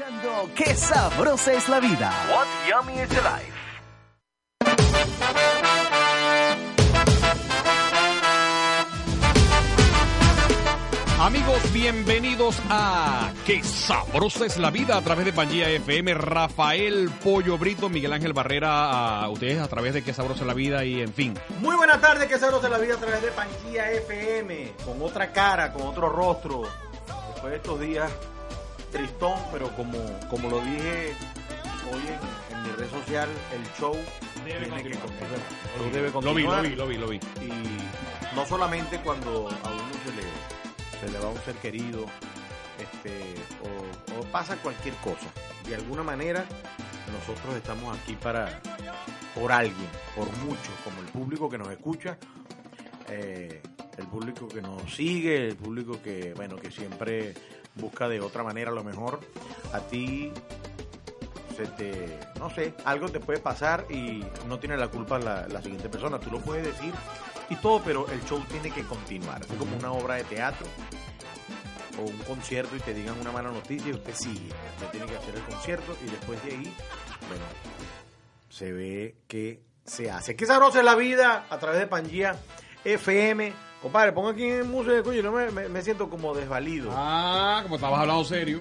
Escuchando Qué sabrosa es la vida. What yummy is the life. Amigos, bienvenidos a Qué sabrosa es la vida a través de Pangía FM. Rafael Pollo Brito, Miguel Ángel Barrera, a ustedes a través de Qué sabrosa es la vida y en fin. Muy buenas tardes, que sabrosa la vida a través de Pangía FM, con otra cara, con otro rostro. Después de estos días, tristón, pero como, como lo dije hoy en, en mi red social, el show Debe tiene que continuar. debe Lo vi, lo vi, lo vi, lo vi. Y no solamente cuando a uno se le, se le va un ser querido, este, o, o pasa cualquier cosa. De alguna manera, nosotros estamos aquí para, por alguien, por muchos, como el público que nos escucha, eh, el público que nos sigue, el público que, bueno, que siempre busca de otra manera lo mejor. A ti se te, no sé, algo te puede pasar y no tiene la culpa la, la siguiente persona. Tú lo puedes decir y todo, pero el show tiene que continuar. Es como una obra de teatro o un concierto y te digan una mala noticia y usted sigue. Usted tiene que hacer el concierto y después de ahí, bueno, se ve que se hace. Qué sabrosa es la vida a través de Pangía FM. Compadre, ponga aquí en música, coño, no me, me- me siento como desvalido. Ah, como estabas hablando serio.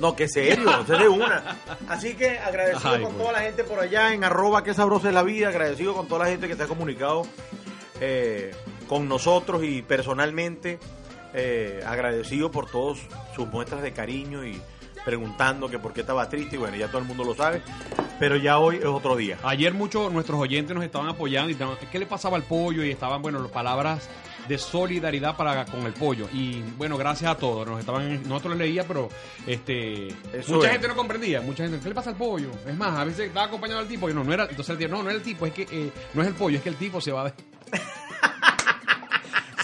No, que serio, usted de una. Así que agradecido Ay, con toda la gente por allá en arroba que sabrosa es la vida, agradecido con toda la gente que se ha comunicado eh, con nosotros y personalmente eh, agradecido por todos sus muestras de cariño y preguntando que por qué estaba triste y bueno, ya todo el mundo lo sabe, pero ya hoy es otro día. Ayer muchos nuestros oyentes nos estaban apoyando y estaban, ¿qué le pasaba al pollo? Y estaban, bueno, las palabras de solidaridad para con el pollo. Y bueno, gracias a todos. Nos estaban, nosotros lo leía, pero este Eso mucha es. gente no comprendía. Mucha gente, ¿qué le pasa al pollo? Es más, a veces estaba acompañado al tipo y no, no era, entonces decía, no, no es el tipo, es que eh, no es el pollo, es que el tipo se va de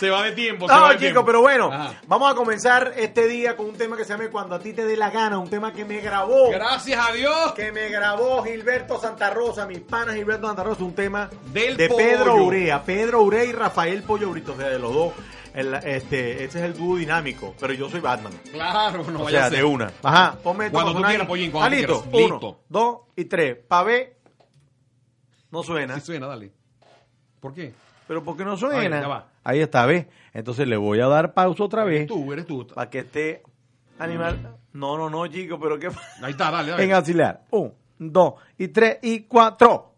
se va de tiempo. se va No, de chicos, tiempo. pero bueno, Ajá. vamos a comenzar este día con un tema que se llama Cuando a ti te dé la gana, un tema que me grabó. Gracias a Dios. que me grabó Gilberto Santa Rosa, mi pana Gilberto Santa Rosa, un tema Del de pollo. Pedro Urea, Pedro Urea y Rafael Pollo Brito, o sea, de los dos. el- este, este es el dúo dinámico, pero yo soy Batman. Claro, no o vaya sea, a ser. de una. Ajá, ponme Cuando tú quieras. Pollín, cuando Ah, tú listo. quieras. Uno, Listo. dos y tres. Pa' ver. No suena. Sí suena, dale. ¿Por qué? Pero ¿por qué no suena? ya va. Ahí está, ¿ves? Entonces le voy a dar pausa otra vez. Eres tú, eres tú. Para que esté animal. No, no, no, chico, pero ¿qué Ahí está, dale, dale. En auxiliar. Un, dos, y tres, y cuatro.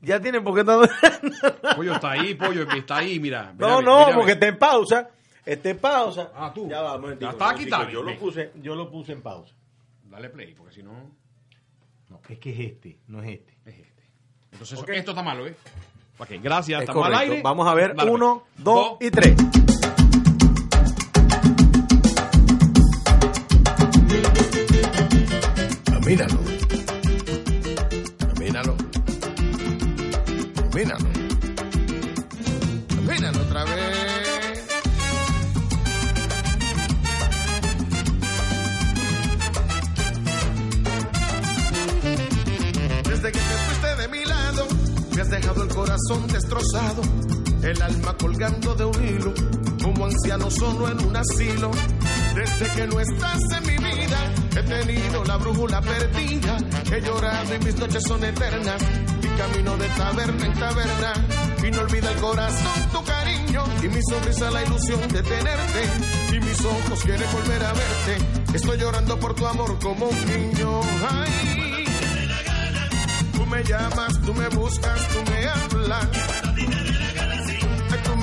Ya tienen por qué está... Pollo está ahí, pollo está ahí, mira. No, no, porque está en pausa. Está en pausa. Ah, tú. Ya va, momentico, Ya está aquí, bien, Yo lo puse, yo lo puse en pausa. Dale play, porque si no, No, es que es este, no es este. es este. Entonces, esto está malo, ¿eh? Ok, gracias. Es Estamos al aire. Vamos a ver. Dale, Uno, pues. dos y tres. Camínalo. Solo en un asilo. Desde que no estás en mi vida, he tenido la brújula perdida, he llorado y mis noches son eternas, y camino de taberna en taberna, y no olvida el corazón tu cariño, y mi sonrisa la ilusión de tenerte, y mis ojos quieren volver a verte, estoy llorando por tu amor como un niño. Ay. Tú me llamas, tú me buscas, tú me hablas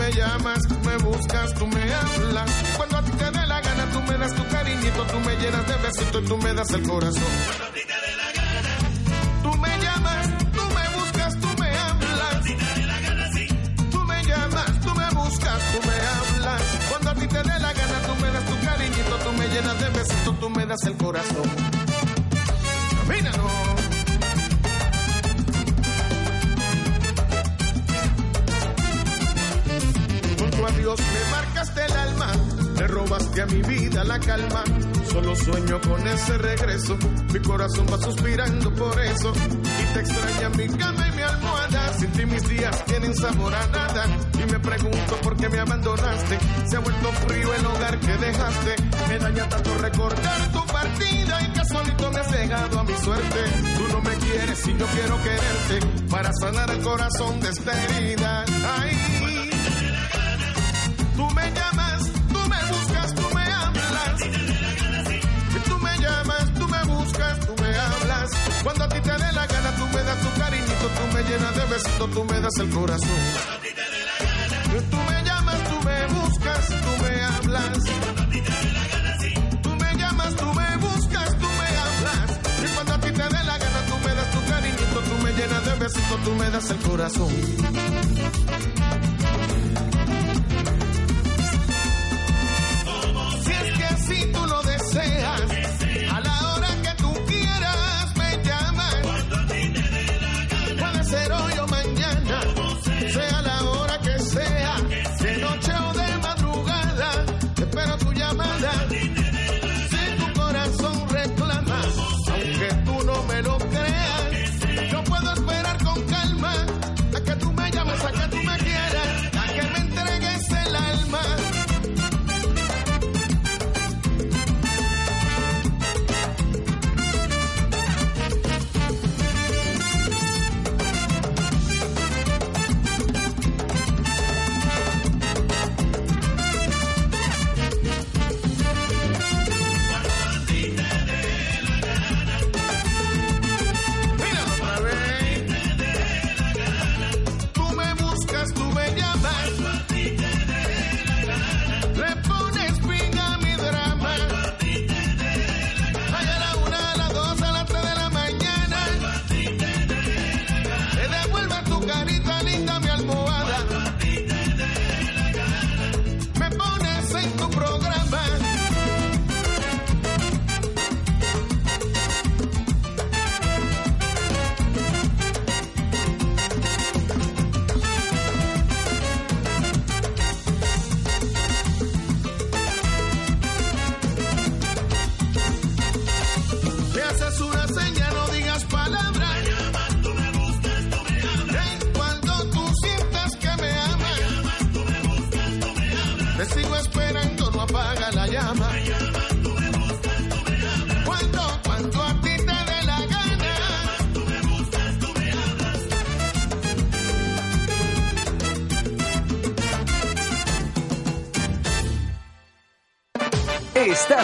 me llamas, me buscas, tú me hablas. Cuando a ti te dé la gana, tú me das tu cariñito, tú me llenas de besitos y tú me das el corazón. Cuando a ti te dé la gana, tú me llamas, tú me buscas, tú me hablas. Cuando a ti te dé la gana, sí. Tú me llamas, tú me buscas, tú me hablas. Cuando a ti te dé la gana, tú me das tu cariñito, tú me llenas de besitos, tú me das el corazón. A mi vida la calma. Solo sueño con ese regreso, mi corazón va suspirando por eso. Y te extraña mi cama y mi almohada, sin ti mis días tienen sabor a nada. Y me pregunto por qué me abandonaste, se ha vuelto frío el hogar que dejaste. Me daña tanto recordar tu partida y que solito me has dejado a mi suerte. Tú no me quieres y yo quiero quererte para sanar el corazón de esta herida. Ay, Tú me llamas, besitos, tú me das el corazón. Tú me llamas, tú me buscas, tú me hablas. Tú me llamas, tú me buscas, tú me hablas. Y cuando a ti te dé la gana, tú me das tu cariñito, tú me llenas de besitos, tú me das el corazón.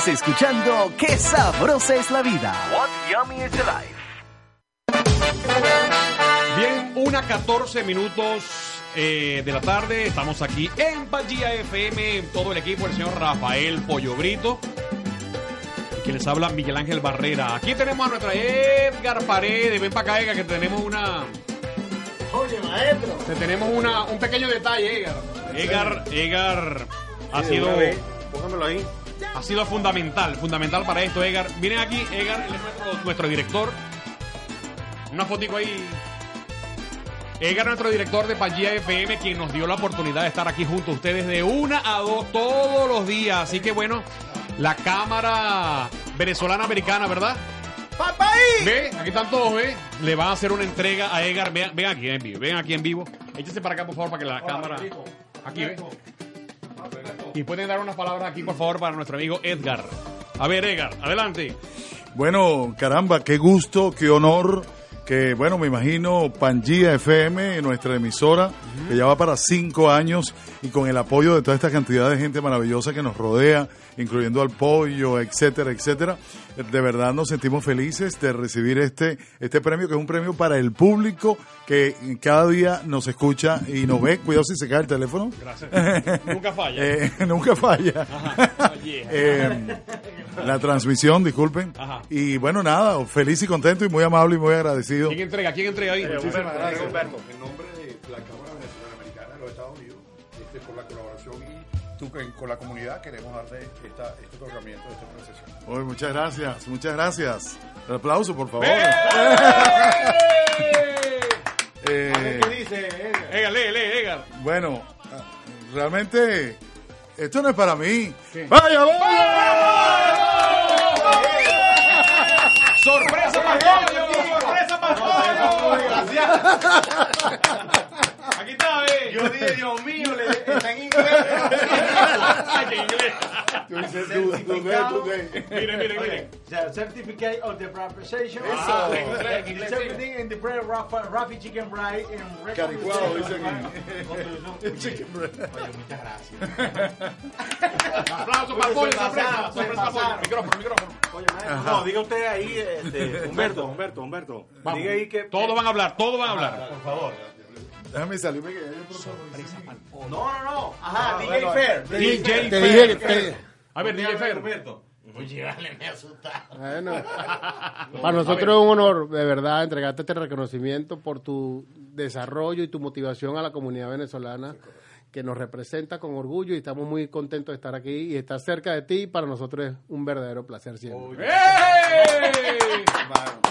Estás escuchando Qué sabrosa es la vida. What yummy is the life. Bien, una 14 minutos eh, de la tarde. Estamos aquí en Pangía FM, todo el equipo, el señor Rafael Pollo Brito. Y que les habla Miguel Ángel Barrera. Aquí tenemos a nuestra Edgar Paredes. Ven para acá, Edgar, que tenemos una. Oye, maestro. te tenemos una, un pequeño detalle, Edgar. Edgar, Edgar ha sido. Póngamelo ahí. Ha sido fundamental, fundamental para esto, Edgar. Miren aquí, Edgar, él es nuestro, nuestro director. Una fotico ahí. Edgar, nuestro director de Pangía FM, quien nos dio la oportunidad de estar aquí junto a ustedes de una a dos todos los días. Así que bueno, la cámara venezolana americana, ¿verdad? Ve, aquí están todos, ve. Le van a hacer una entrega a Edgar. Ven, ven aquí en vivo, ven aquí en vivo. Échese para acá, por favor, para que la cámara. Aquí, ve. Y pueden dar unas palabras aquí, por favor, para nuestro amigo Edgar. A ver, Edgar, adelante. Bueno, caramba, qué gusto, qué honor. Que bueno, me imagino Pangía FM, nuestra emisora, que ya va para cinco años y con el apoyo de toda esta cantidad de gente maravillosa que nos rodea, incluyendo al pollo, etcétera, etcétera. De verdad nos sentimos felices de recibir este, este premio, que es un premio para el público que cada día nos escucha y nos ve. Cuidado si se cae el teléfono. Gracias. Nunca falla. Eh, nunca falla. Yeah. Eh, la transmisión, disculpen. Ajá. Y bueno, nada, feliz y contento y muy amable y muy agradecido. ¿Quién entrega? ¿Quién entrega ahí? Muchísimas gracias. Humberto, en nombre de la Cámara tú, con con la comunidad queremos darte esta, este otorgamiento de esta organización. Oye, muchas gracias, muchas gracias. El aplauso, por favor. Eh, ¿Qué dice? Edgar? Edgar, lee, lee, Edgar. bueno, realmente esto no es para mí. ¡Vaya, vaya! ¡Sorpresa para! ¡Sorpresa para pollo! Aquí está, ve. Yo dije, Dios mío, le, está en inglés. Qué inglés. Tú dices, tú- tú- tú- tú- Miren, miren, miren. The certificate of the preparation. Ah, Eso. en inglés, en inglés, It's everything in the bread, Rafi Chicken and Caricuado, dice Oye, Chicken breast. muchas gracias. Aplauso para pollo, sorpresa. Sorpresa pollo. Micrófono, micrófono. Oye, maestro, no, diga usted ahí, este, Humberto, Humberto, Humberto. Diga ahí que. Todos van a hablar, todos van a hablar. Por favor. Déjame salirme que ya yo propongo. No, no, no. Ajá, Ah, DJ bueno, Fair. DJ Te dije que A ver, DJ Fer. Humberto. Oye, vale, me asustaron. Bueno, para nosotros es un honor, de verdad, entregarte este reconocimiento por tu desarrollo y tu motivación a la comunidad venezolana que nos representa con orgullo y estamos muy contentos de estar aquí y estar cerca de ti. Para nosotros es un verdadero placer siempre. ¡Ey!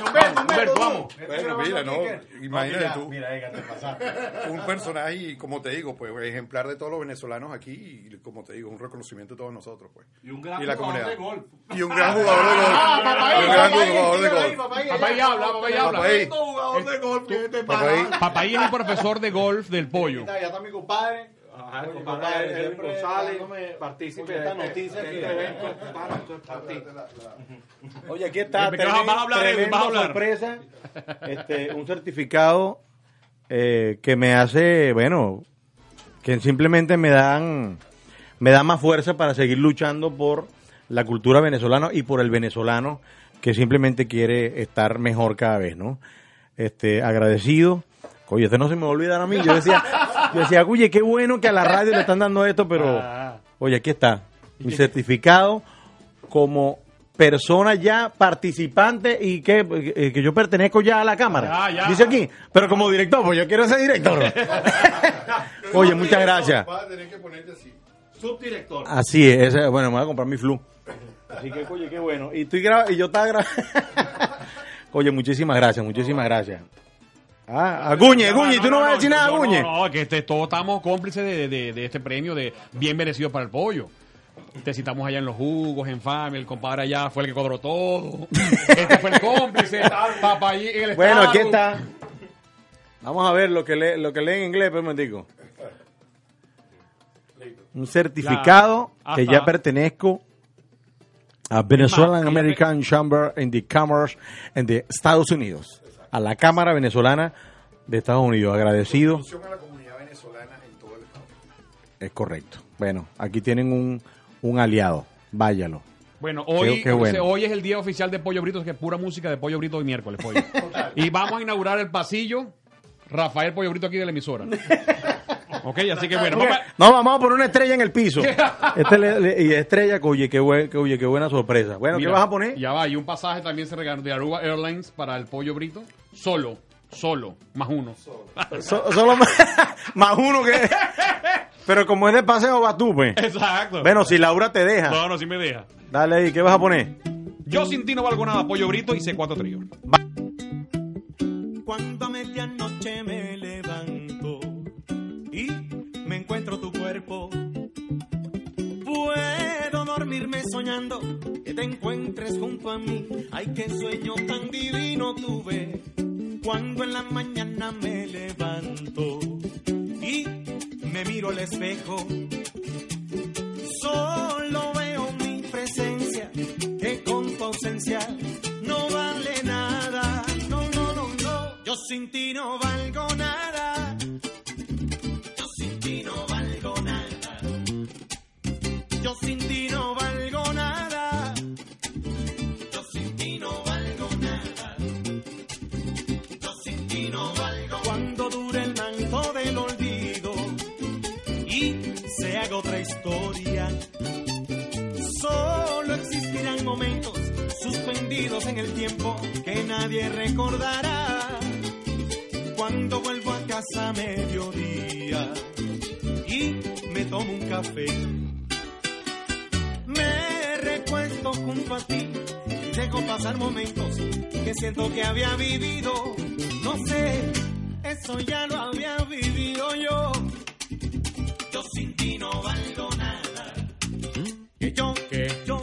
Humberto, Humberto, vamos. Bueno, mira, no, imagínate tú. Mira, Edgar, te pasaste. un personaje y como te digo, pues ejemplar de todos los venezolanos aquí y como te digo, un reconocimiento de todos nosotros, pues. Y un gran Y la jugador de golf. Y un gran jugador de golf. Ah, Y un gran jugador de golf. Habla, papá ahí habla. Papá ahí. jugador de golf que te Papá ahí. Papaí es el profesor de golf del pollo. Ya está mi compadre. Ajá, Oye, compadre, González, partícipe de esta noticia de este evento. Oye, aquí está. ¿De qué vas a- hablar, ¿Vas a hablar? sorpresa. Este, un certificado eh, que me hace, bueno, que simplemente me dan, me da más fuerza para seguir luchando por la cultura venezolana y por el venezolano que simplemente quiere estar mejor cada vez, ¿no? Este, agradecido. Oye, este no se me va a olvidar a mí. Yo decía, yo decía, oye, qué bueno que a la radio le están dando esto, pero, oye, aquí está. Mi certificado como persona ya participante y que, eh, que yo pertenezco ya a la Cámara. Ya, ya. Dice aquí, pero como director, pues yo quiero ser director. Oye, muchas gracias. Vas a tener que ponerte así. Subdirector. Así es, bueno, me voy a comprar mi flu. Así que, oye, qué bueno. Y, estoy gra- y yo estaba grabando. oye, muchísimas gracias, muchísimas gracias. Ah, a Guñe, Guñe, ¿tú no, vas a decir nada, no, Guñe? No, no, que este, todos estamos cómplices de, de- de este premio de bien merecido para el pollo. Te citamos allá en los jugos, en Family, el compadre allá fue el que cuadró todo. Este fue el cómplice. Papá allí en el Bueno, aquí está. Vamos a ver lo que lee, lo que lee en inglés, pero un momentico. Un certificado La- que ya pertenezco a Venezuelan American Chamber in the Commerce en de Estados Unidos. A la Cámara Venezolana de Estados Unidos. Agradecido. Función a la comunidad venezolana en todo el estado. Es correcto. Bueno, aquí tienen un, un aliado. Váyalo. Bueno, hoy, Qué- qué bueno. hoy es el día oficial de Pollo Brito, que es pura música de Pollo Brito hoy miércoles, pollo. y vamos a inaugurar el pasillo Rafael Pollo Brito aquí de la emisora. ok, así que bueno, vamos a- No, vamos a poner una estrella en el piso. Este le- le- y estrella, que oye, qué, buen- que, oye, qué buena sorpresa. Bueno, Mira, ¿qué vas a poner? Ya va, y un pasaje también se regaló de Aruba Airlines para el Pollo Brito. Solo, solo, más uno. So- solo más, más uno que. Pero como es de paseo, vas tú, pues. Exacto. Bueno, si Laura te deja. No, no, sí me deja. Dale ahí, ¿qué vas a poner? Yo sin ti no valgo nada, Pollo Brito y C4 Trío. Cuando a medianoche me levanto y me encuentro tu cuerpo, puedo dormirme soñando que te encuentres junto a mí. Ay, qué sueño tan divino tuve cuando en la mañana me levanto y me miro al espejo. Solo veo mi presencia, que con tu ausencia no vale nada. No, no, no, no. Yo sin ti no valgo nada. Yo sin ti no valgo nada. Yo sin ti suspendidos en el tiempo que nadie recordará. Cuando vuelvo a casa a mediodía y me tomo un café me recuesto junto a ti. Dejo pasar momentos que siento que había vivido. No sé, eso ya lo había vivido yo. Yo sin ti no valgo nada. Que yo, yo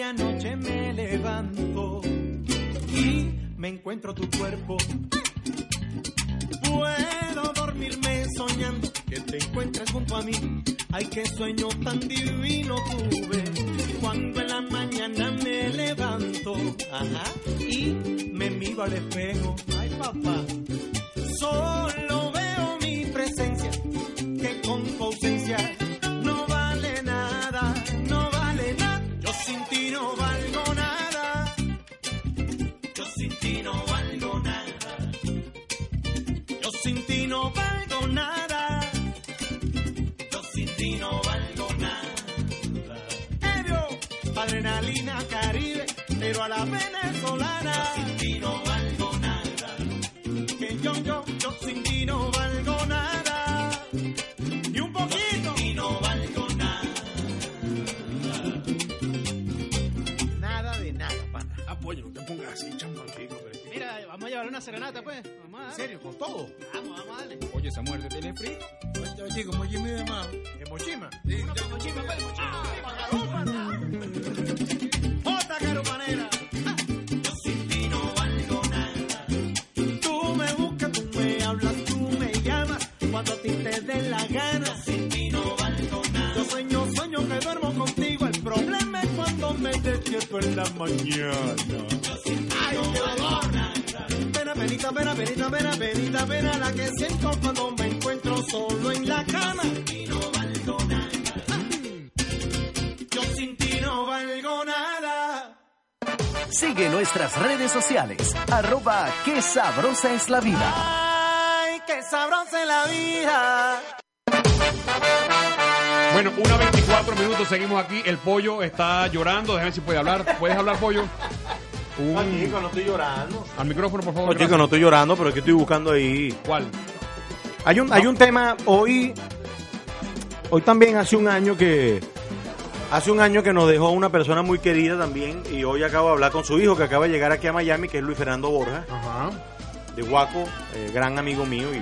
medianoche me levanto y me encuentro tu cuerpo, puedo dormirme soñando que te encuentres junto a mí. Ay, qué sueño tan divino tuve. Cuando en la mañana me levanto ajá, y me miro al espejo. Ay, papá, me despierto en la mañana. Yo sin ti no valgo nada. Pena, penita, pena, penita, pena, penita, pena la que siento cuando me encuentro solo en la cama. Yo sin ti no valgo nada. Yo sin ti no valgo nada. Sigue nuestras redes sociales, arroba qué sabrosa es la vida. Ay, qué sabrosa es la vida. Bueno, una 24 minutos, seguimos aquí. El pollo está llorando. Déjame ver si puede hablar. ¿Puedes hablar, pollo? Un- No, chico, no estoy llorando. Al micrófono, por No, favor. chico, no estoy llorando, pero es que estoy buscando ahí. ¿Cuál? Hay un, hay un tema hoy. Hoy también hace un año que. Hace un año que nos dejó una persona muy querida también. Y hoy acabo de hablar con su hijo que acaba de llegar aquí a Miami, que es Luis Fernando Borja, Ajá. de Guaco, eh, gran amigo mío. Y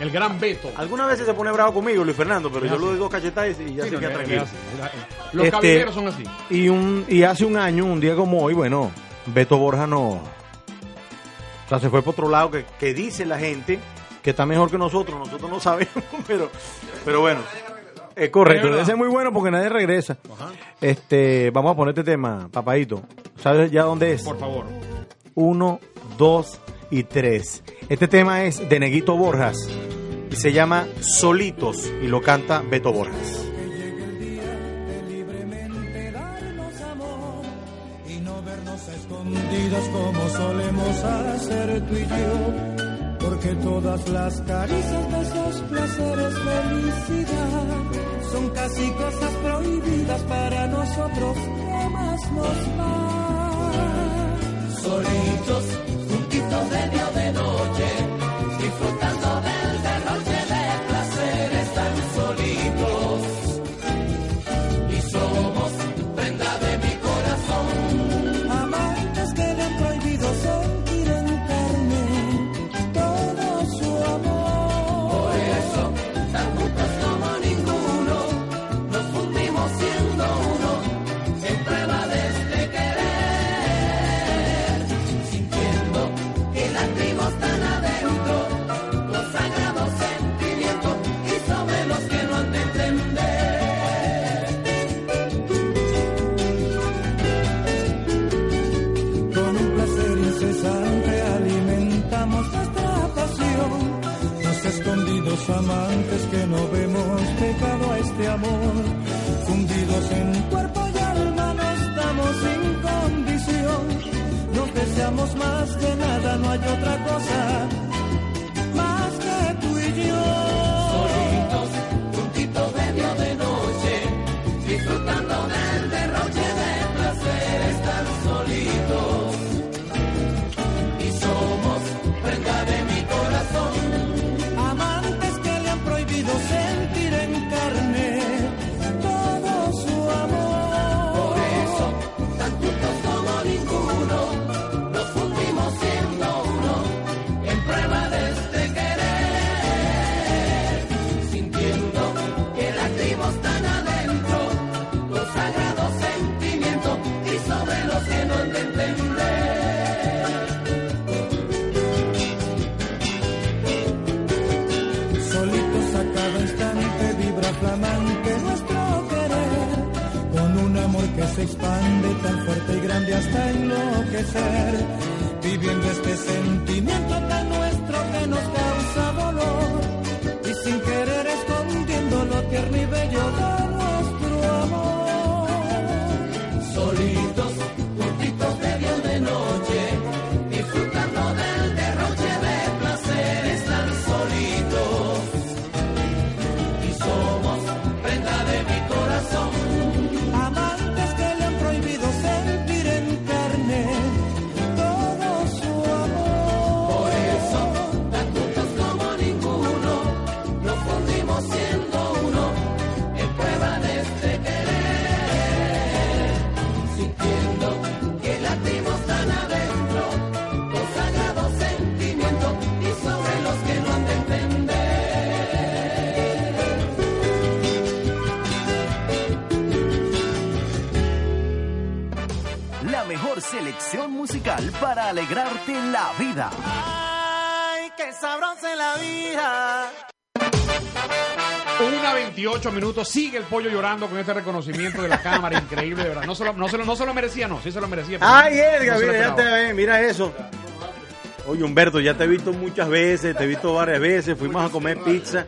El gran Beto. algunas veces se pone bravo conmigo, Luis Fernando, pero Es yo así. le doy dos cachetadas y ya Sí, se no, queda tranquilo. Los Este- caballeros son así. Y, un, y hace un año, un día como hoy, bueno, Beto Borja no. O sea, se fue por otro lado, que, que dice la gente que está mejor que nosotros. Nosotros no sabemos, pero, pero bueno. Es correcto, Es debe ser muy bueno porque nadie regresa. Este, vamos a poner este tema, papadito. ¿Sabes ya dónde es? Por favor. Uno, dos y tres. Este tema es de Neguito Borjas y se llama Solitos y lo canta Beto Borjas. escondidas como solemos hacer tú y yo. Porque todas las caricias, besos, placeres, felicidad son casi cosas prohibidas para nosotros. ¿Qué más nos va? Solitos, juntitos de amantes que no vemos pecado a este amor. Fundidos en cuerpo y alma nos damos sin condición. Nos deseamos más de nada, no hay otra cosa más que tú y yo. Solitos, juntitos medio de noche, disfrutando del la vida. Una 28 minutos, sigue el pollo llorando con este reconocimiento de la cámara, increíble, de verdad. No se lo, no se lo, no se lo merecía, no, sí se lo merecía. Ay, Edgar, mira, ya te ve, mira eso. Oye, Humberto, ya te he visto muchas veces, te he visto varias veces, fuimos a comer pizza.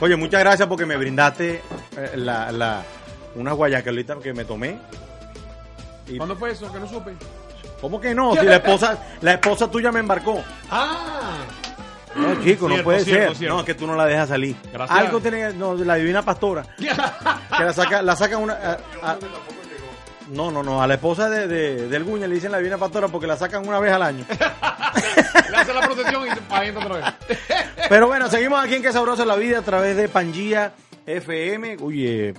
Oye, muchas gracias porque me brindaste eh, la, la, una guayacalita que me tomé. Y- ¿Cuándo fue eso? Que no supe. ¿Cómo que no? Si la esposa, la esposa tuya me embarcó. Ah, No, chico, no puede cierto, ser. cierto. No, es que tú no la dejas salir. Gracias. Algo tiene que- no, la divina pastora. Que la saca, la sacan una. a- a- no, no, no. A la esposa de, de- del Guña le dicen la divina pastora porque la sacan una vez al año. le hace la procesión y se para otra vez. Pero bueno, seguimos aquí en Que Sabrosa la Vida a través de Pangía FM. Oye,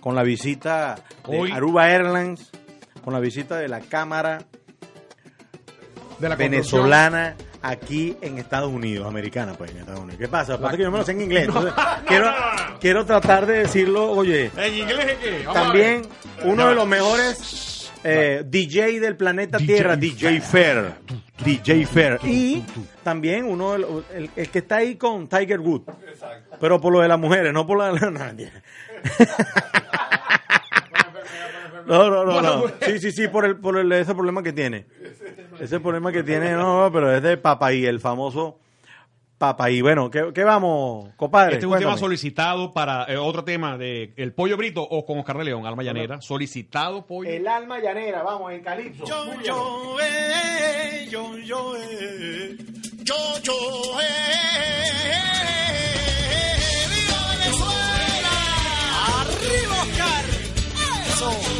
con la visita de Hoy- Aruba Airlines, con la visita de la Cámara De la venezolana aquí en Estados Unidos, americana pues en Estados Unidos. ¿Qué pasa? Pasa que yo me lo sé en inglés. entonces quiero, quiero tratar de decirlo, oye, ¿En inglés qué? Vamos también uno de los mejores eh, DJ del planeta Tierra, DJ Fair. DJ Fair. Y también uno de los- el, el que está ahí con Tiger Wood. Pero por lo de las mujeres, no por la de nadie. No, no, no, no. Sí, sí, sí, por el, por el, ese problema que tiene. Ese problema que tiene, no, pero es de Papaí, el famoso Papaí. Bueno, ¿qué, qué vamos, compadre? Este es un tema solicitado para eh, otro tema de El Pollo Brito o con Oscar de León, Alma Llanera. Solicitado pollo. El alma llanera, vamos, en Calipso. Yo, yo, eh, yo, yo, eh, yo, yo, eh, ¡Viva Venezuela! ¡Arriba, Oscar! ¡Eso!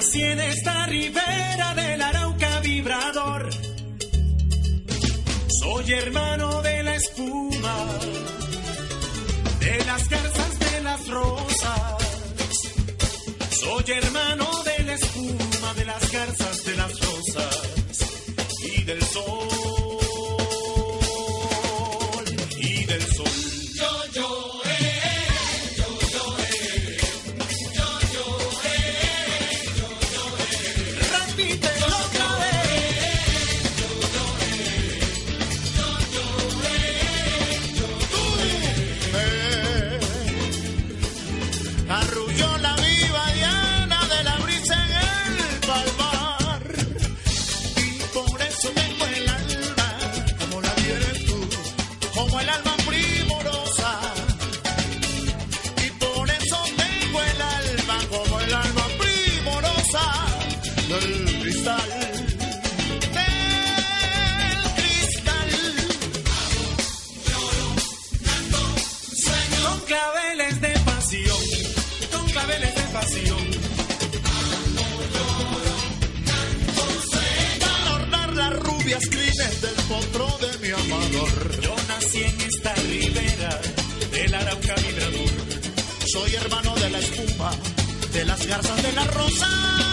Nací en esta ribera del Arauca vibrador. Soy hermano de la espuma de las garzas de las rosas. Soy hermano de la espuma de las garzas de las rosas y del sol garzas de la rosa.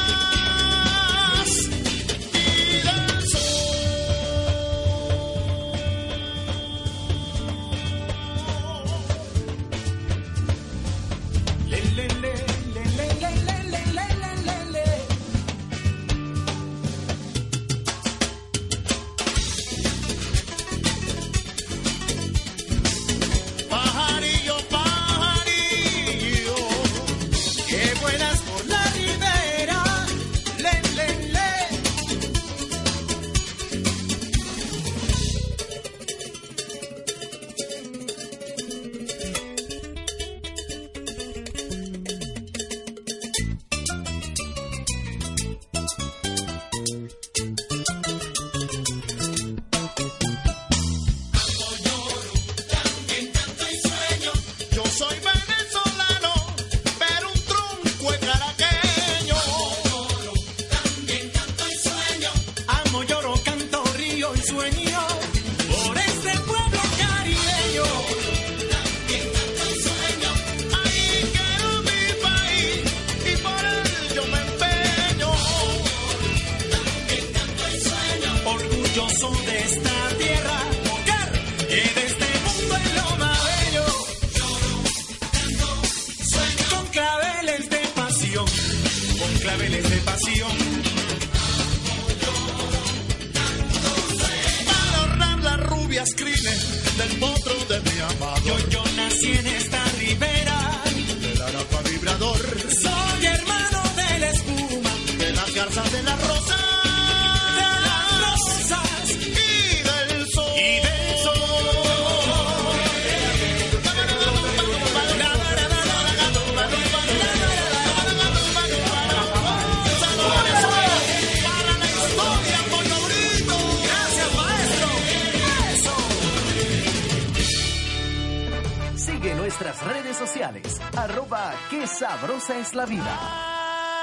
Arroba qué sabrosa es la vida.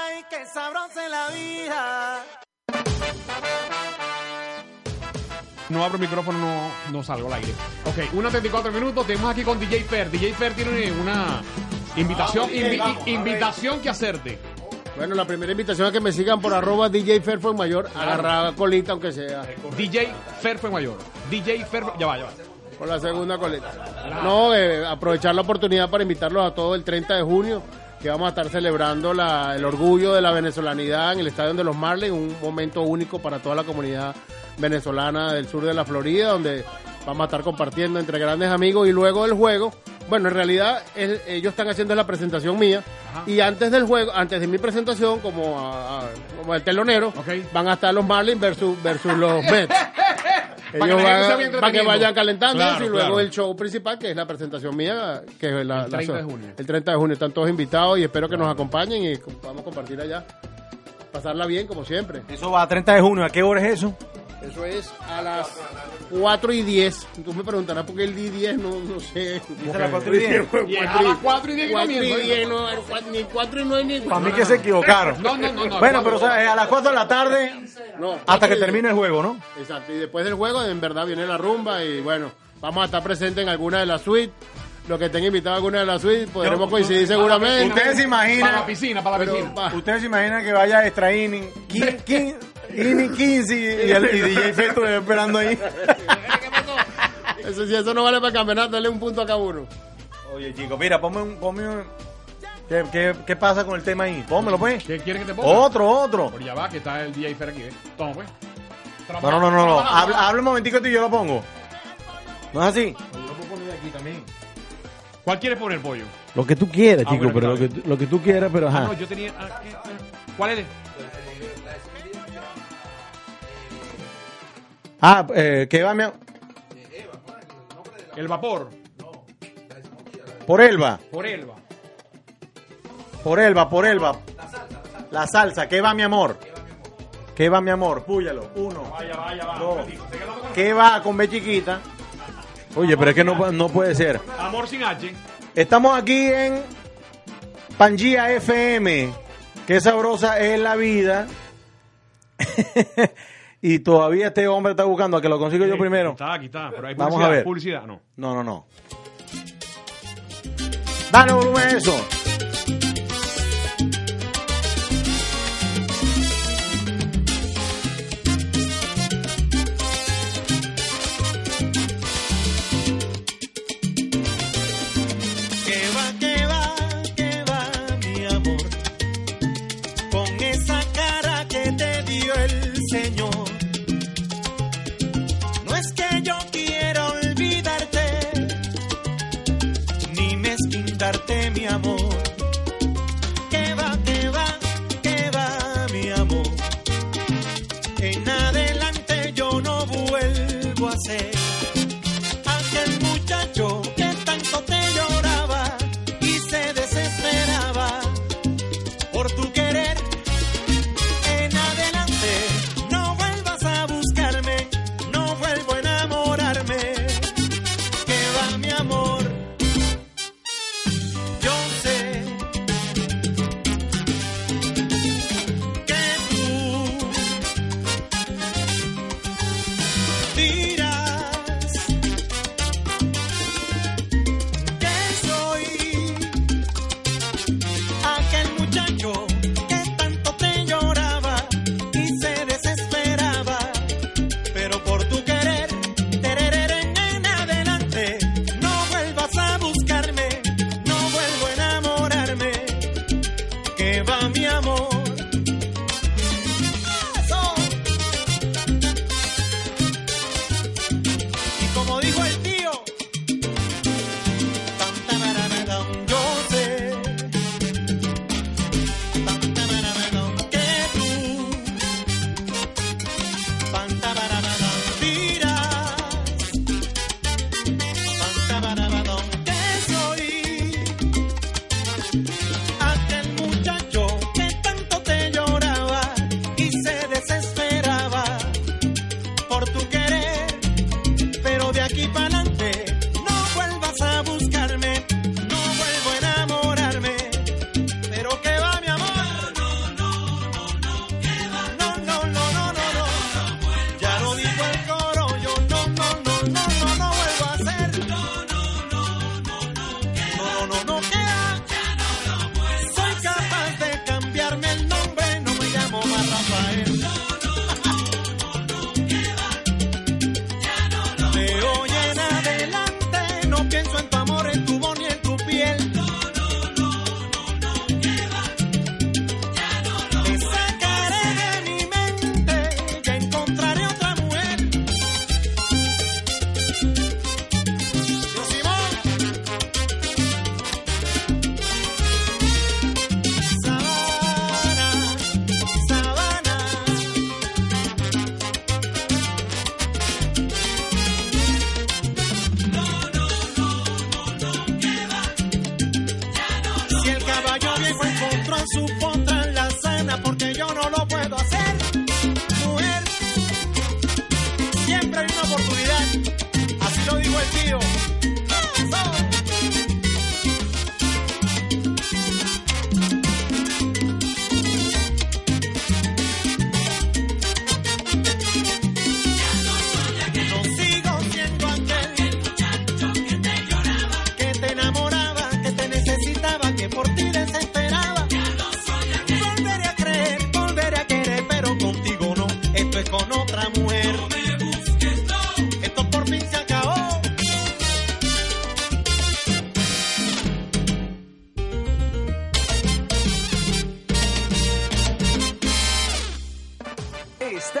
Ay, qué sabrosa es la vida. No abro el micrófono, no, no salgo al aire. Ok, 1.34 minutos. Tenemos aquí con DJ Fer. DJ Fer tiene una invitación, invi- invitación que hacerte. Bueno, la primera invitación es que me sigan por arroba DJ Fairford Mayor, agarrar colita aunque sea. DJ Fer fue mayor. DJ Fer, ya va, ya va. Por la segunda coleta. No, eh, aprovechar la oportunidad para invitarlos a todos el 30 de junio, que vamos a estar celebrando la- el orgullo de la venezolanidad en el Estadio de los Marlins, un momento único para toda la comunidad venezolana del sur de la Florida, donde vamos a estar compartiendo entre grandes amigos y luego del juego. Bueno, en realidad el- ellos están haciendo la presentación mía y antes del juego, antes de mi presentación como, a- a- como el telonero, van a estar los Marlins versus, versus los Mets. Para que Ellos van- vaya para que calentando Claro, y luego claro. el show principal que es la presentación mía que es la, El la- 30 de junio. el 30 de junio están todos invitados y espero que nos acompañen y vamos a compartir allá pasarla bien como siempre Eso va a 30 de junio. ¿A qué hora es eso? eso es a las 4 y 10. Tú me preguntarás por qué el D10 no, no sé. ¿Esa era 4 y 10? 4 y 10 4 y 10, no, ni 4 y 9 ni Para mí que se equivocaron. No, no, no. bueno, pero o sea, eh, a las 4 de la tarde no, hasta que termine el juego, ¿no? Exacto, y después del juego en verdad viene la rumba y bueno, vamos a estar presentes en alguna de las suites los que estén invitados a alguna de las suites, podremos coincidir seguramente. Ustedes se imaginan. Para la piscina, para la piscina. Ustedes se imaginan que vaya a extra inning. 15, Ini 15 y, el, y DJ Feto esperando ahí. Eso, si eso no vale para campeonato, dale un punto a cada. Oye, chico, mira, ponme un. Ponme un... ¿Qué, qué, qué pasa con el tema ahí? Pónmelo, pues. ¿Qué quieres que te ponga? Otro, otro. Por ya va, que está el DJ Fer aquí, ¿eh? Toma, pues. No, no, no, no. Habla, habla un momentico tú y yo lo pongo. ¿No es así? Yo lo puedo poner aquí también. ¿Cuál quieres poner, pollo? Lo que tú quieras, ah, chico, pero lo que, lo que, tú quieras, pero ah, ajá. Ah, no, yo tenía. Ah, ¿Cuál es? Ah, eh, que va a... El vapor. Por Elba. Por Elba. Por Elba, por Elba. La salsa. La salsa. ¿Qué va, mi amor? ¿Qué va, mi amor? Púyalo. Uno. Vaya, vaya, va. Dos. ¿Qué va con B chiquita? Oye, pero es que no, no puede ser. Amor sin H. Estamos aquí en Pangía FM. Qué sabrosa es la vida. y todavía este hombre está buscando a que lo consigo sí, yo primero. Está, aquí está, pero hay publicidad, Vamos a ver. publicidad, no. No, no, no. Dale volumen a eso. amor.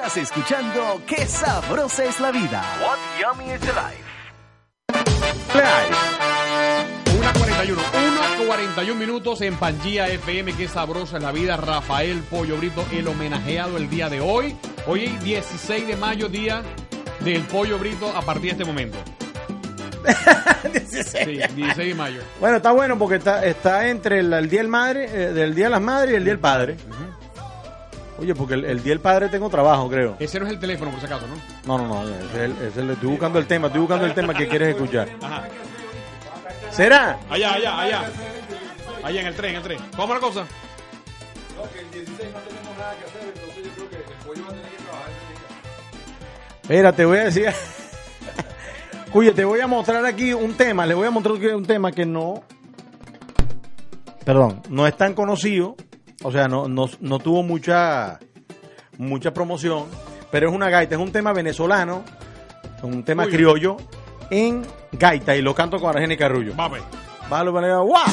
Estás escuchando Qué sabrosa es la vida. What yummy is the life. Live. 1.41. 1.41 minutos en Pangía FM. Qué sabrosa es la vida. Rafael Pollo Brito, el homenajeado el día de hoy. Hoy 16 de mayo, día del Pollo Brito a partir de este momento. 16. De mayo. Bueno, está bueno porque está, está entre el, Día del Madre, eh, del Día de las Madres y el Día del Padre. Oye, porque el, día del padre tengo trabajo, creo. Ese no es el teléfono, por si acaso, ¿no? No, no, no. Es el, es el, estoy buscando el tema, estoy buscando el tema que quieres escuchar. Ajá. ¿Será? Allá, allá, allá. Allá en el tren, en el tren. ¿Cómo la cosa? No, que el 16 no tenemos nada que hacer, entonces yo creo que el pollo va a tener que trabajar. Mira, te voy a decir. Oye, te voy a mostrar aquí un tema. Le voy a mostrar un tema que no. Perdón, no es tan conocido o sea, no, no, no tuvo mucha, mucha promoción. Pero es una gaita, es un tema venezolano. Un tema Uy. criollo en gaita. Y lo canto con Argenis Carrullo. Va, pues. Vale, vale, ¡guau!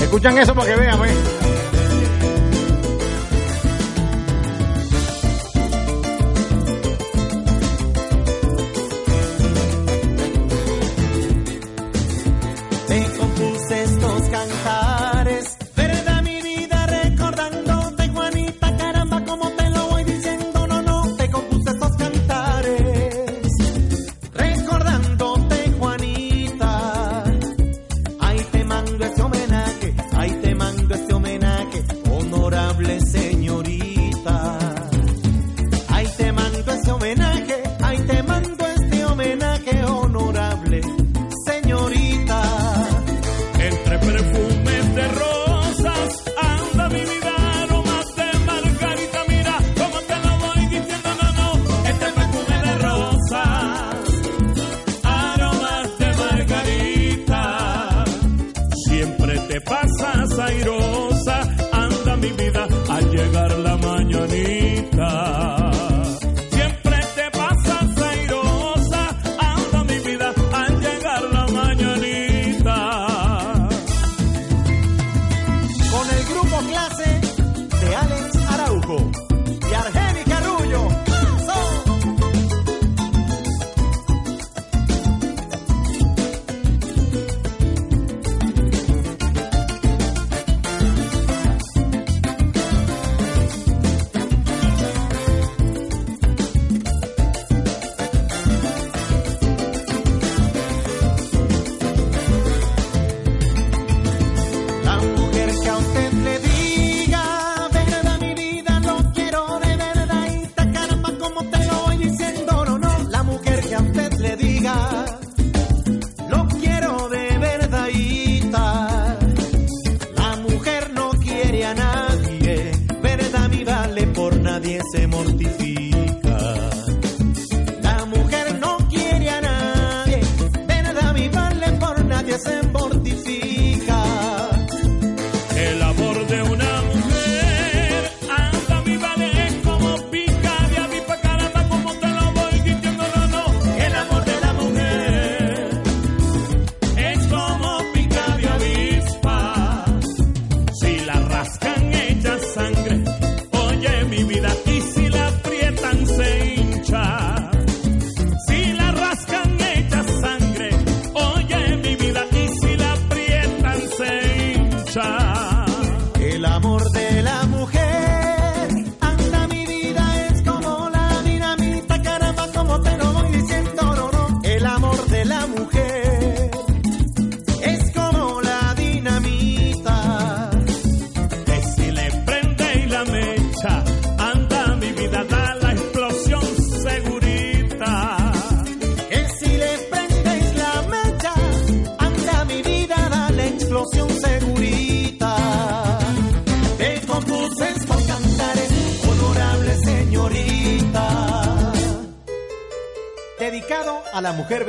Escuchan eso para que vean, ¿ves?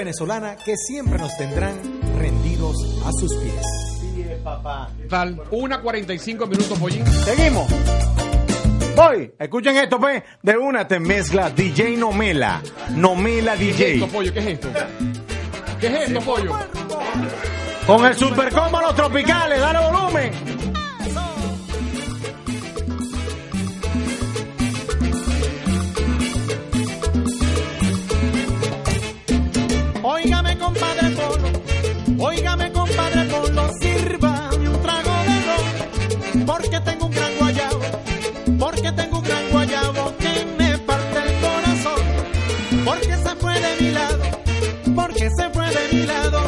Venezolana que siempre nos tendrán rendidos a sus pies. Tal, una 45 minutos, Pollín. Seguimos. Voy. Escuchen esto, pues. De una te mezcla DJ Nomela. Nomela ¿Qué es DJ. esto, pollo? ¿Qué es esto? ¿Qué es esto, pollo? Con el super combo Los Tropicales. Dale volumen. Lado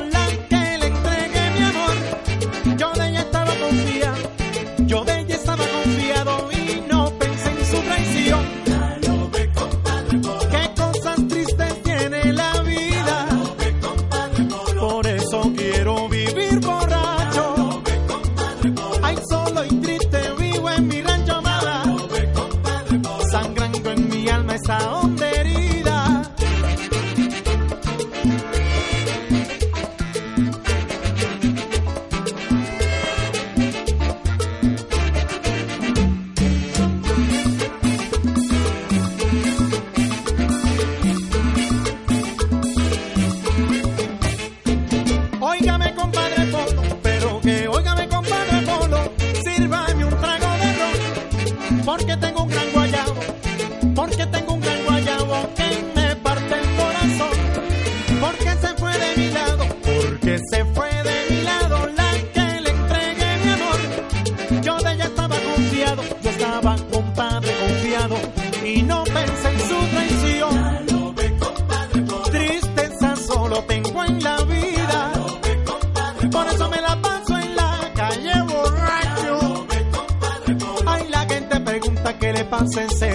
nonsense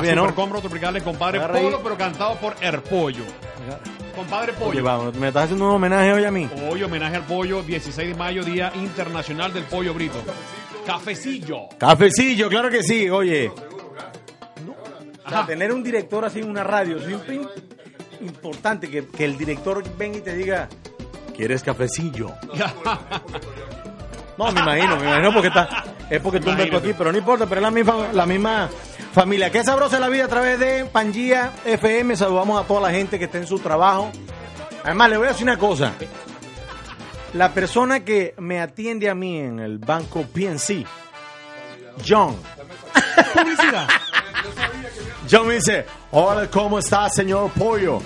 Está bien, ¿no? Tropicales, compadre Agarra ahí. Polo, pero cantado por El Pollo. Compadre Pollo. Oye, vamos, ¿me estás haciendo un homenaje hoy a mí? Hoy homenaje al pollo, 16 de mayo, Día Internacional del Pollo Brito. Cafecillo. Cafecillo, claro que sí, oye. O sea, tener un director así en una radio, importante que, que el director venga y te diga, ¿quieres cafecillo? No, me imagino, me imagino porque está, es porque tú ves aquí, pero no importa, pero es la misma, la misma familia. Qué sabrosa la vida a través de Pangía FM. Saludamos a toda la gente que está en su trabajo. Además, le voy a decir una cosa. La persona que me atiende a mí en el banco PNC, John. Publicidad. John me dice, hola, ¿cómo está, señor Pollo?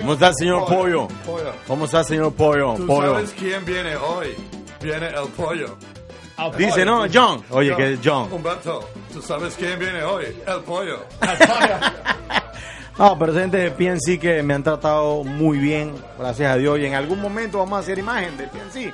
¿Cómo está, señor Pollo? Pollo. ¿Cómo está, señor Pollo? ¿Tú Pollo. sabes quién viene hoy? Viene el pollo. Dice, no, John. Oye, que es John. Humberto, ¿tú sabes quién viene hoy? El pollo. No, pero gente de PNC que me han tratado muy bien, gracias a Dios. Y en algún momento vamos a hacer imagen de PNC.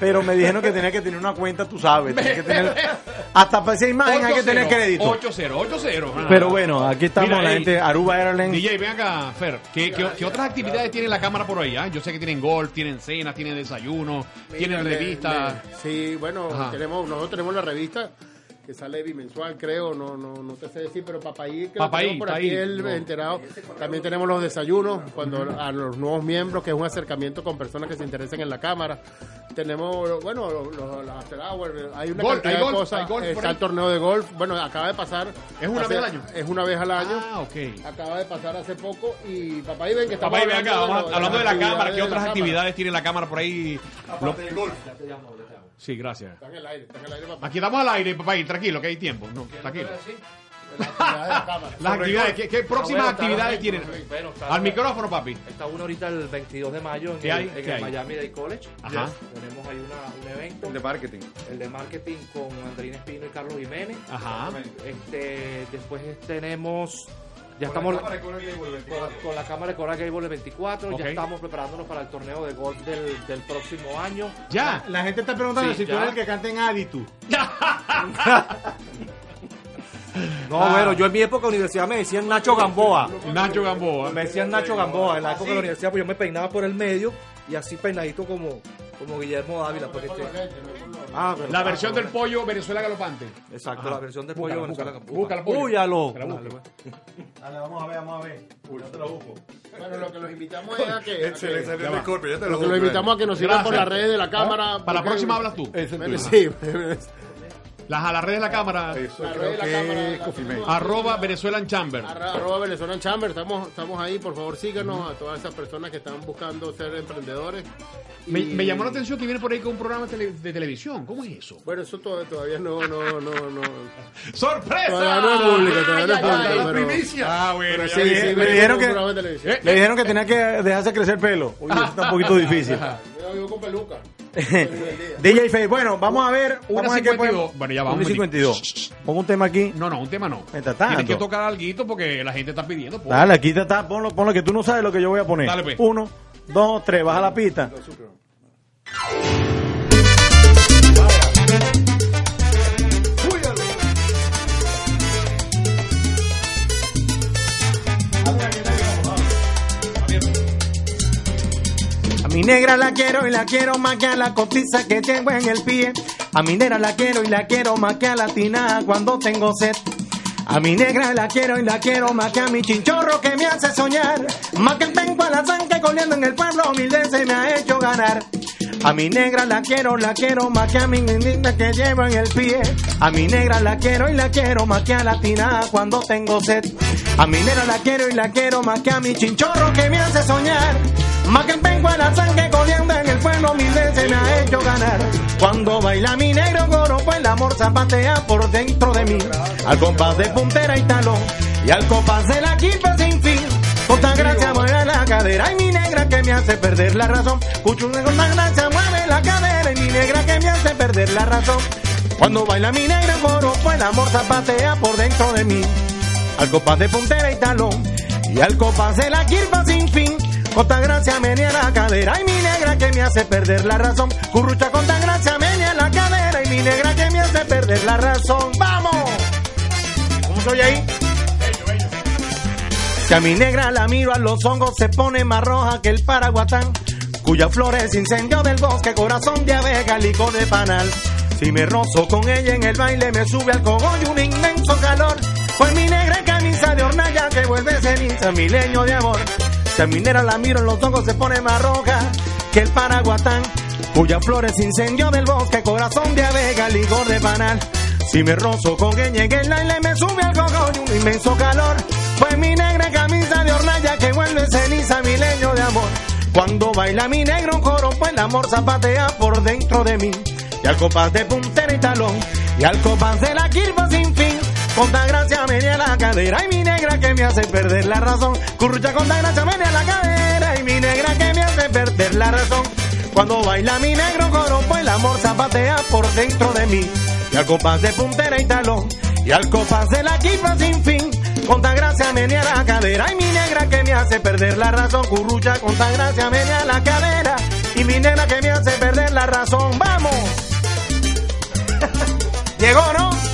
Pero me dijeron que tenía que tener una cuenta, tú sabes. que tener- hasta para esa imagen hay que tener crédito. 8-0, 8-0. Pero bueno, aquí estamos Mira, la ey, gente, Aruba Airlines. DJ, ven acá, Fer. ¿Qué, qué, qué otras actividades tiene la cámara por ahí? ah? Yo sé que tienen golf, tienen cenas, tienen desayuno, tienen Mira, le- revista. le- sí, bueno, tenemos, nosotros tenemos la revista que sale bimensual, creo, no, no, no te sé decir, pero Papaí, que Papaí, por está aquí ahí. él No. enterado. También tenemos los desayunos cuando a los nuevos miembros, que es un acercamiento con personas que se interesen en la cámara. Tenemos, bueno, los, los- after hours, hay una Golf, cantidad hay golf, cosas. golf Está el torneo de golf, bueno, acaba de pasar. ¿Es una hace- vez al año? Es una vez al año. Ah, ok. Acaba de pasar hace poco y Papaí ven que estamos Papá, y ven acá, hablando vamos de hablando de la cámara, ¿qué otras actividades tiene la cámara por ahí? Aparte del golf. Sí, gracias. Está en el aire, está en el aire, papá. Aquí estamos al aire, papá, y tranquilo, que hay tiempo. No, tranquilo. Las actividades de la cámara. Las actividades, ¿qué, qué próximas bueno, actividades tienen? bueno, está Al micrófono, papi. Está uno ahorita el 22 de mayo en ¿Qué el. Miami Day College. Ajá. Tenemos ahí una- un evento. El de marketing. El de marketing con Andrina Espino y Carlos Jiménez. Ajá. Este, después tenemos. Ya estamos con, con la cámara de Coral Gable el 24. Ok. Ya estamos preparándonos para el torneo de golf del, del próximo año. Ya. La gente está preguntando Sí, si tú ya. eres el que canta en Aditu. No, Ah. bueno, yo en mi época de universidad me decían Nacho Gamboa. Nacho Gamboa. Me decían Nacho Gamboa. En la época de la universidad, pues yo me peinaba por el medio y así peinadito como, como Guillermo Dávila. Porque este- Ah, pero- La ah, versión del pollo Venezuela galopante. Exacto, Ajá. la versión del Búscala, pollo Venezuela. búscala. Búscala, pollo. Búscalo. Dale, vamos a ver, vamos a ver. Yo te lo busco. Bueno, lo que los invitamos es a que. a que- lo que los invitamos a que nos sigan por las redes de la cámara. Para la porque- próxima hablas tú. Sí. Las a las redes de la cámara. Eso La creo red de la que cámara. es. Arroba Venezuelan Chamber. Arroba Venezuelan Chamber, estamos, estamos ahí, por favor síganos a todas esas personas que están buscando ser emprendedores. Me, Y- me llamó la atención que viene por ahí con un programa tele- de televisión. ¿Cómo es eso? Bueno, eso todavía, todavía no, no, no, no. ¡Sorpresa! Todavía no es público, todavía no es público, pero- primicia. Ah, bueno, pero sí, sí, Le dijeron que- programa de televisión. Le dijeron que tenía que dejarse crecer el pelo. Uy, eso está un poquito difícil. Yo vivo con peluca. DJ Face, bueno, vamos a ver. Una vamos a ver 52. Bueno, ya vamos, Una y 52. Pongo un tema aquí. No, no, un tema no. Tienes que tocar algo porque la gente está pidiendo. pues. Dale, aquí está, ponlo, ponlo, que tú no sabes lo que yo voy a poner. Dale, pues. Uno, dos, tres, baja la pista. Negra la quiero y la quiero más que a la cotiza que tengo en el pie. A mi negra la quiero y la quiero más que a la tina cuando tengo sed. A mi negra la quiero y la quiero más que a mi chinchorro que me hace soñar. Más que el a la sangre corriendo en el pueblo humilde se me ha hecho ganar. A mi negra la quiero, la quiero más que a mi niñita que llevo en el pie. A mi negra la quiero y la quiero más que a la tina cuando tengo sed. A mi negra la quiero y la quiero más que a mi chinchorro que me hace soñar. Más que penco a la sangre corriendo en el pueblo mil veces me ha hecho ganar. Cuando baila mi negro coro, pues el amor zapatea por dentro de mí. Al compás de puntera y talón, y al compás de la quilpa sin fin. Con tan gracia mueve la cadera y mi negra que me hace perder la razón. Cucho con tan gracia mueve la cadera y mi negra que me hace perder la razón. Cuando baila mi negro coro, pues el amor zapatea por dentro de mí. Al compás de puntera y talón, y al compás de la quilpa sin fin. Con tan gracia menea la cadera y mi negra que me hace perder la razón. Currucha con tan gracia menea la cadera y mi negra que me hace perder la razón. ¡Vamos! ¿Cómo soy ahí? Que a mi negra la miro a los hongos se pone más roja que el paraguatán. Cuya flor es incendio del bosque, corazón de abeja, licor de panal. Si me rozo con ella en el baile me sube al cogollo un inmenso calor. Pues mi negra camisa de hornalla que vuelve ceniza, mi leño de amor. Si a mi negra la miro en los ojos se pone más roja que el paraguatán. Cuya flor es incendio del bosque, corazón de abeja, licor de panal. Si me rozo con ella en el baile me sube al cogollo un inmenso calor. Pues mi negra camisa de hornalla que vuelve ceniza, mi leño de amor. Cuando baila mi negro coro, pues el amor zapatea por dentro de mí. Y al compás de puntera y talón, y al compás de la quilpa sin fin. Con tan gracia menea la cadera y mi negra que me hace perder la razón. Currucha con tan gracia menea la cadera y mi negra que me hace perder la razón. Cuando baila mi negro coro, pues el amor zapatea por dentro de mí. Y al compás de puntera y talón, y al compás de la quilpa sin fin. Con tan gracia menea la cadera y mi negra que me hace perder la razón. Currucha con tan gracia menea la cadera y mi negra que me hace perder la razón. ¡Vamos! Llegó, ¿no?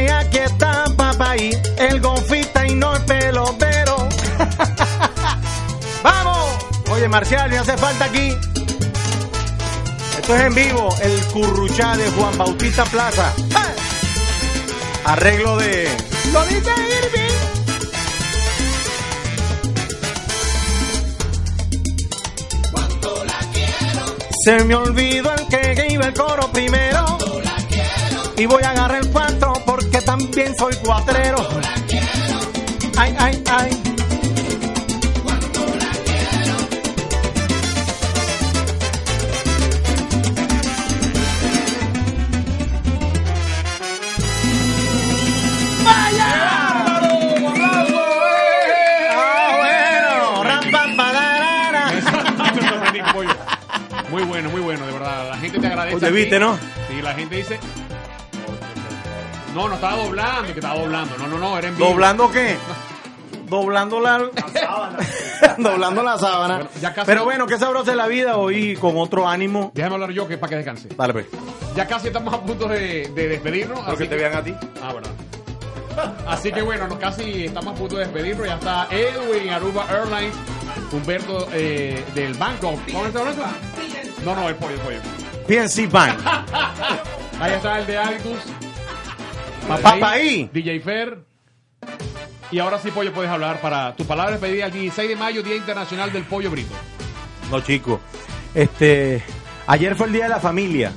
Oye, Marcial, me hace falta aquí. Esto es en vivo, el curruchá de Juan Bautista Plaza. Arreglo de... Lo dice Irving. Se me olvidó el que iba el coro primero. Y voy a agarrar el cuatro porque también soy cuatrero. Ay, ay, ay. La gente te agradece. Oye, aquí. viste, ¿no? Sí, la gente dice. No, no estaba doblando, que estaba doblando. No, no, no, era en vivo. ¿Doblando qué? Doblando la... Doblando la sábana. Bueno, ya casi- Pero bueno, qué sabrosa es la vida hoy con otro ánimo. Déjame hablar yo que para que descanse. Dale, pues. Ya casi estamos a punto de, de despedirnos. Pero que así te vean a ti. Ah, verdad. Así que bueno, nos casi estamos a punto de despedirnos. Ya está Edwin, Aruba Airlines, Humberto eh, del banco. ¿Cómo está hablando? No, no, el pollo, el pollo. PNC Bank. Ahí está el de Aditus. Papaí. DJ Fer. Y ahora sí, pollo, puedes hablar para tu palabra despedida el 16 de mayo, Día Internacional del Pollo Brito. No, chicos. Este, ayer fue el Día de la Familia.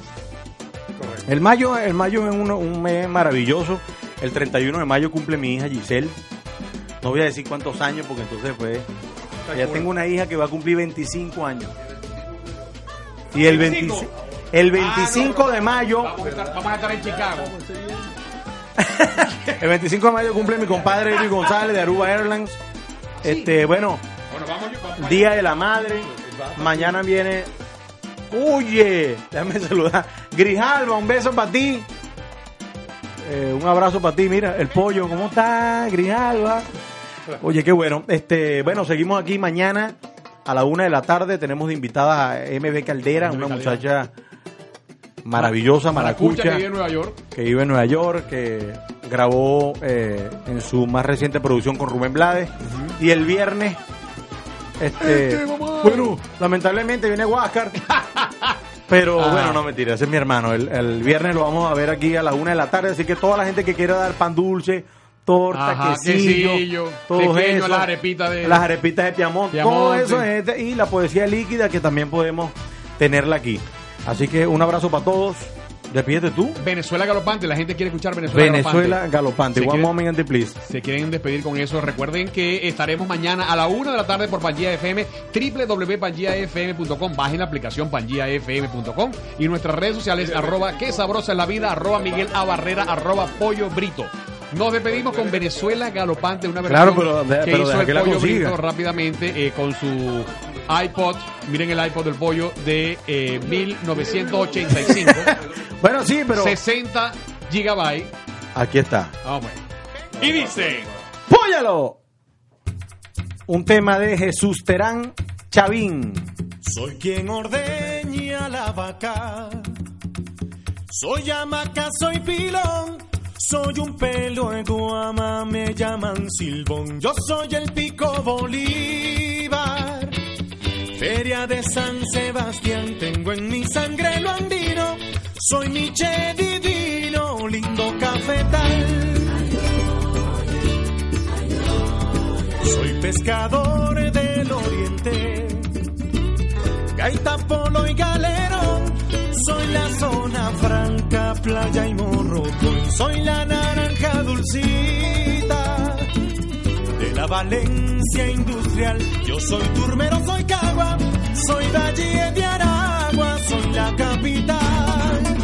El mayo, el mayo es uno- un mes maravilloso. El 31 de mayo cumple mi hija Giselle. No voy a decir cuántos años porque entonces pues... Ya tengo una hija que va a cumplir 25 años. Y el, 25. 25 el 25 de mayo... Vamos a estar, vamos a estar en Chicago. El 25 de mayo cumple mi compadre Luis González de Aruba Airlines. Este, bueno, Bueno, vamos, vamos Día de la Madre. Mañana viene. Oye, déjame saludar. Grijalba, un beso para ti. Eh, un abrazo para ti. Mira, el pollo, ¿cómo está, Grijalba? Oye, qué bueno. Este, bueno, seguimos aquí mañana a la una de la tarde. Tenemos de invitada a MB Caldera, una muchacha maravillosa, Maracucha, maracucha que vive en Nueva York. que vive en Nueva York, que grabó eh, en su más reciente producción con Rubén Blades. Y el viernes, este, Este, mamá. bueno, lamentablemente viene Huáscar. Pero Ah. bueno, no mentira, ese es mi hermano. El, el viernes lo vamos a ver aquí a la una de la tarde. Así que toda la gente que quiera dar pan dulce, torta, Ajá, quesillo, quesillo, todo pequeño, eso, las arepitas de- las arepitas de Piamonte, Piamonte. todo eso es este, y la poesía líquida que también podemos tenerla aquí. Así que un abrazo para todos. Despídete tú. Venezuela galopante, la gente quiere escuchar Venezuela, Venezuela galopante. One moment and please. Se quieren despedir con eso. Recuerden que estaremos mañana a la una de la tarde por Pangía FM, www.pangiafm.com. Bajen la aplicación pangiafm.com y nuestras redes sociales, arroba que sabrosa es la vida, arroba Miguel A. Barrera, arroba pollo brito. Nos despedimos con Venezuela galopante, una versión Claro, pero que pero hizo el pollo brito rápidamente eh, con su iPod. Miren el iPod del pollo de eh, 1985. bueno, sí, pero 60 gigabytes. aquí está. Vamos. Y dice... ¡Póyalo! Un tema de Jesús Terán Chavín. Soy quien ordeña la vaca. Soy hamaca, soy pilón. Soy un pelo de guama, me llaman silbón. Yo soy el pico Bolívar. Feria de San Sebastián, tengo en mi sangre lo andino. Soy Miche divino, lindo cafetal. Soy pescador del oriente, gaita, polo y galero. Soy la zona franca, playa y morrocoy. Soy la naranja dulcita Valencia industrial. Yo soy turmero, soy cagua, soy Valle de Aragua, soy la capital.